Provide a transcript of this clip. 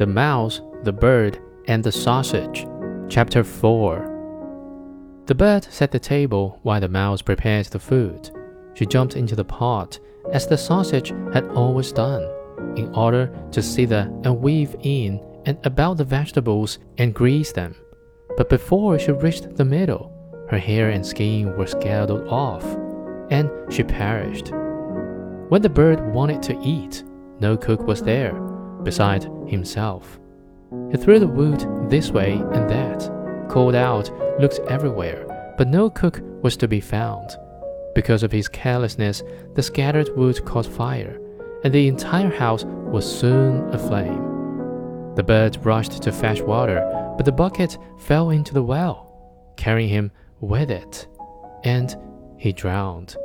The Mouse, the Bird, and the Sausage. Chapter 4 The bird set the table while the mouse prepared the food. She jumped into the pot, as the sausage had always done, in order to slither and weave in and about the vegetables and grease them. But before she reached the middle, her hair and skin were scalded off, and she perished. When the bird wanted to eat, no cook was there, beside himself. He threw the wood this way and that, called out, looked everywhere, but no cook was to be found. Because of his carelessness, the scattered wood caught fire, and the entire house was soon aflame. The bird rushed to fetch water, but the bucket fell into the well, carrying him with it, and he drowned.